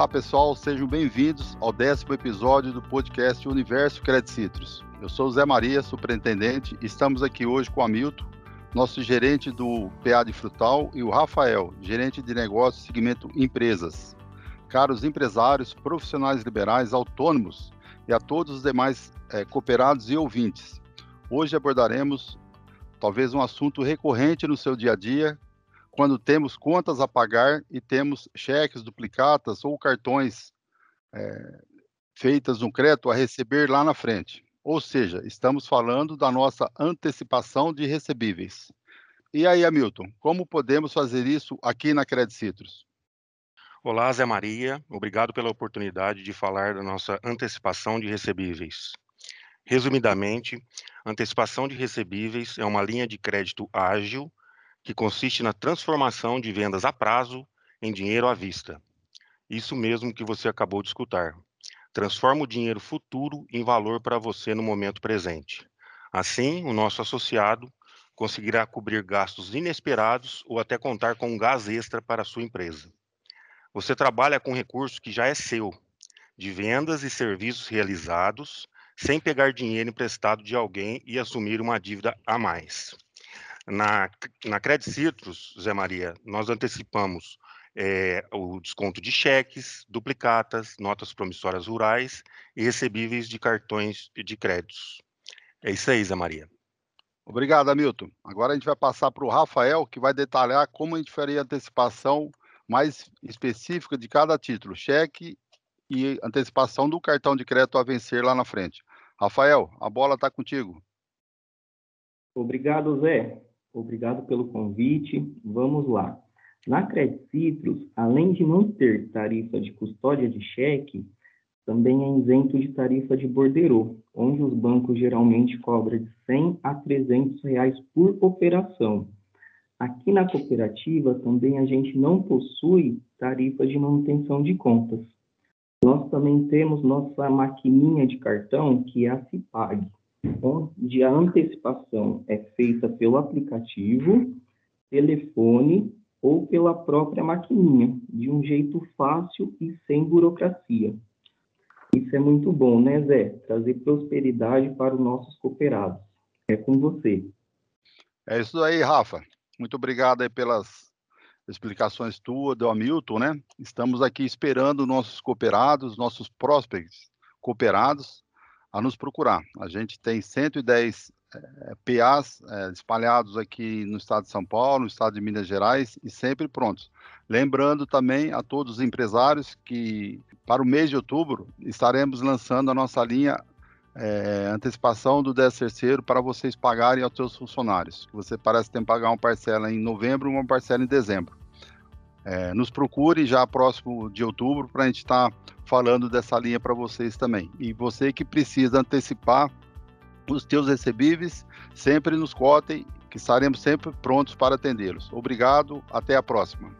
Olá pessoal, sejam bem-vindos ao décimo episódio do podcast Universo Credit Citrus. Eu sou o Zé Maria, superintendente, e estamos aqui hoje com o Hamilton, nosso gerente do PA de Frutal, e o Rafael, gerente de negócios segmento empresas. Caros empresários, profissionais liberais, autônomos e a todos os demais é, cooperados e ouvintes. Hoje abordaremos talvez um assunto recorrente no seu dia a dia, quando temos contas a pagar e temos cheques duplicatas ou cartões é, feitas no crédito a receber lá na frente. Ou seja, estamos falando da nossa antecipação de recebíveis. E aí, Hamilton, como podemos fazer isso aqui na Credit Citrus? Olá, Zé Maria. Obrigado pela oportunidade de falar da nossa antecipação de recebíveis. Resumidamente, antecipação de recebíveis é uma linha de crédito ágil que consiste na transformação de vendas a prazo em dinheiro à vista. Isso mesmo que você acabou de escutar. Transforma o dinheiro futuro em valor para você no momento presente. Assim, o nosso associado conseguirá cobrir gastos inesperados ou até contar com um gás extra para a sua empresa. Você trabalha com recurso que já é seu, de vendas e serviços realizados, sem pegar dinheiro emprestado de alguém e assumir uma dívida a mais. Na, na Credit Citrus, Zé Maria, nós antecipamos é, o desconto de cheques, duplicatas, notas promissórias rurais e recebíveis de cartões de créditos. É isso aí, Zé Maria. Obrigado, Hamilton. Agora a gente vai passar para o Rafael, que vai detalhar como a gente faria a antecipação mais específica de cada título, cheque e antecipação do cartão de crédito a vencer lá na frente. Rafael, a bola está contigo. Obrigado, Zé. Obrigado pelo convite. Vamos lá. Na Credit Citrus, além de não ter tarifa de custódia de cheque, também é isento de tarifa de borderô, onde os bancos geralmente cobram de 100 a 300 reais por operação. Aqui na cooperativa também a gente não possui tarifa de manutenção de contas. Nós também temos nossa maquininha de cartão, que é a Cipag onde a antecipação é feita pelo aplicativo, telefone ou pela própria maquininha, de um jeito fácil e sem burocracia. Isso é muito bom, né, Zé? Trazer prosperidade para os nossos cooperados. É com você. É isso aí, Rafa. Muito obrigado aí pelas explicações tuas, do Hamilton, né? Estamos aqui esperando nossos cooperados, nossos prospects cooperados, a nos procurar. A gente tem 110 é, PAs é, espalhados aqui no estado de São Paulo, no estado de Minas Gerais e sempre prontos. Lembrando também a todos os empresários que para o mês de outubro estaremos lançando a nossa linha é, antecipação do 10 terceiro para vocês pagarem aos seus funcionários. Você parece ter que pagar uma parcela em novembro e uma parcela em dezembro. É, nos procure já próximo de outubro para a gente estar tá falando dessa linha para vocês também. E você que precisa antecipar os teus recebíveis, sempre nos cotem, que estaremos sempre prontos para atendê-los. Obrigado, até a próxima.